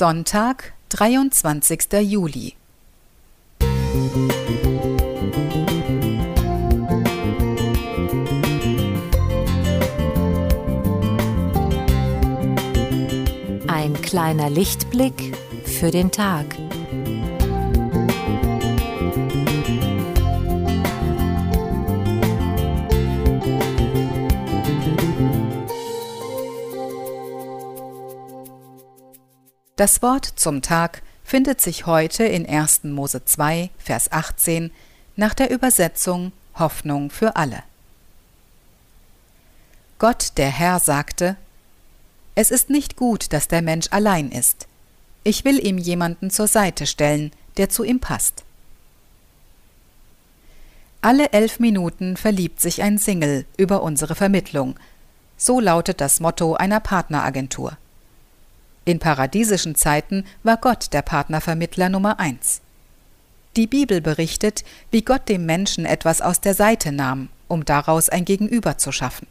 Sonntag, 23. Juli. Ein kleiner Lichtblick für den Tag. Das Wort zum Tag findet sich heute in 1. Mose 2, Vers 18 nach der Übersetzung Hoffnung für alle. Gott der Herr sagte, Es ist nicht gut, dass der Mensch allein ist. Ich will ihm jemanden zur Seite stellen, der zu ihm passt. Alle elf Minuten verliebt sich ein Single über unsere Vermittlung. So lautet das Motto einer Partneragentur. In paradiesischen Zeiten war Gott der Partnervermittler Nummer eins. Die Bibel berichtet, wie Gott dem Menschen etwas aus der Seite nahm, um daraus ein Gegenüber zu schaffen.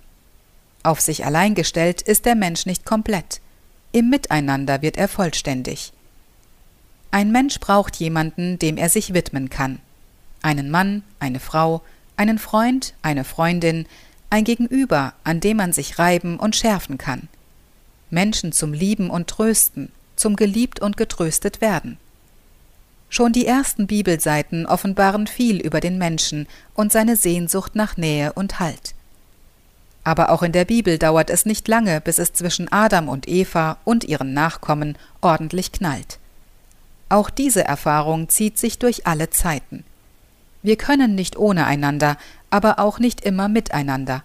Auf sich allein gestellt ist der Mensch nicht komplett. Im Miteinander wird er vollständig. Ein Mensch braucht jemanden, dem er sich widmen kann. Einen Mann, eine Frau, einen Freund, eine Freundin, ein Gegenüber, an dem man sich reiben und schärfen kann. Menschen zum Lieben und Trösten, zum geliebt und getröstet werden. Schon die ersten Bibelseiten offenbaren viel über den Menschen und seine Sehnsucht nach Nähe und Halt. Aber auch in der Bibel dauert es nicht lange, bis es zwischen Adam und Eva und ihren Nachkommen ordentlich knallt. Auch diese Erfahrung zieht sich durch alle Zeiten. Wir können nicht ohne einander, aber auch nicht immer miteinander.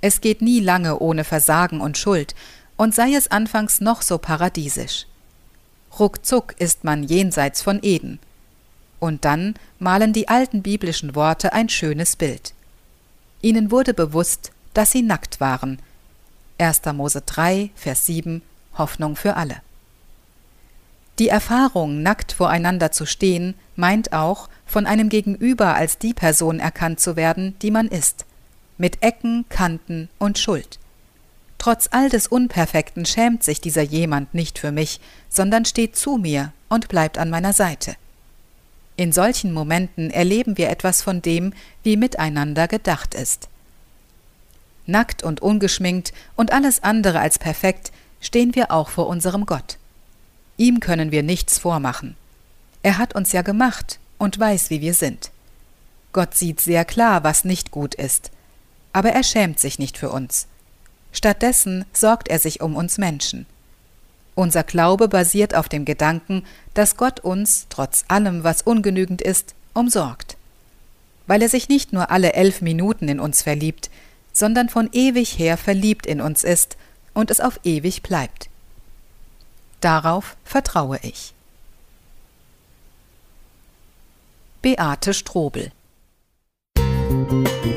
Es geht nie lange ohne Versagen und Schuld, und sei es anfangs noch so paradiesisch. Ruckzuck ist man jenseits von Eden. Und dann malen die alten biblischen Worte ein schönes Bild. Ihnen wurde bewusst, dass sie nackt waren. 1. Mose 3, Vers 7, Hoffnung für alle. Die Erfahrung, nackt voreinander zu stehen, meint auch, von einem Gegenüber als die Person erkannt zu werden, die man ist, mit Ecken, Kanten und Schuld. Trotz all des Unperfekten schämt sich dieser jemand nicht für mich, sondern steht zu mir und bleibt an meiner Seite. In solchen Momenten erleben wir etwas von dem, wie miteinander gedacht ist. Nackt und ungeschminkt und alles andere als perfekt stehen wir auch vor unserem Gott. Ihm können wir nichts vormachen. Er hat uns ja gemacht und weiß, wie wir sind. Gott sieht sehr klar, was nicht gut ist, aber er schämt sich nicht für uns. Stattdessen sorgt er sich um uns Menschen. Unser Glaube basiert auf dem Gedanken, dass Gott uns, trotz allem, was ungenügend ist, umsorgt. Weil er sich nicht nur alle elf Minuten in uns verliebt, sondern von ewig her verliebt in uns ist und es auf ewig bleibt. Darauf vertraue ich. Beate Strobel Musik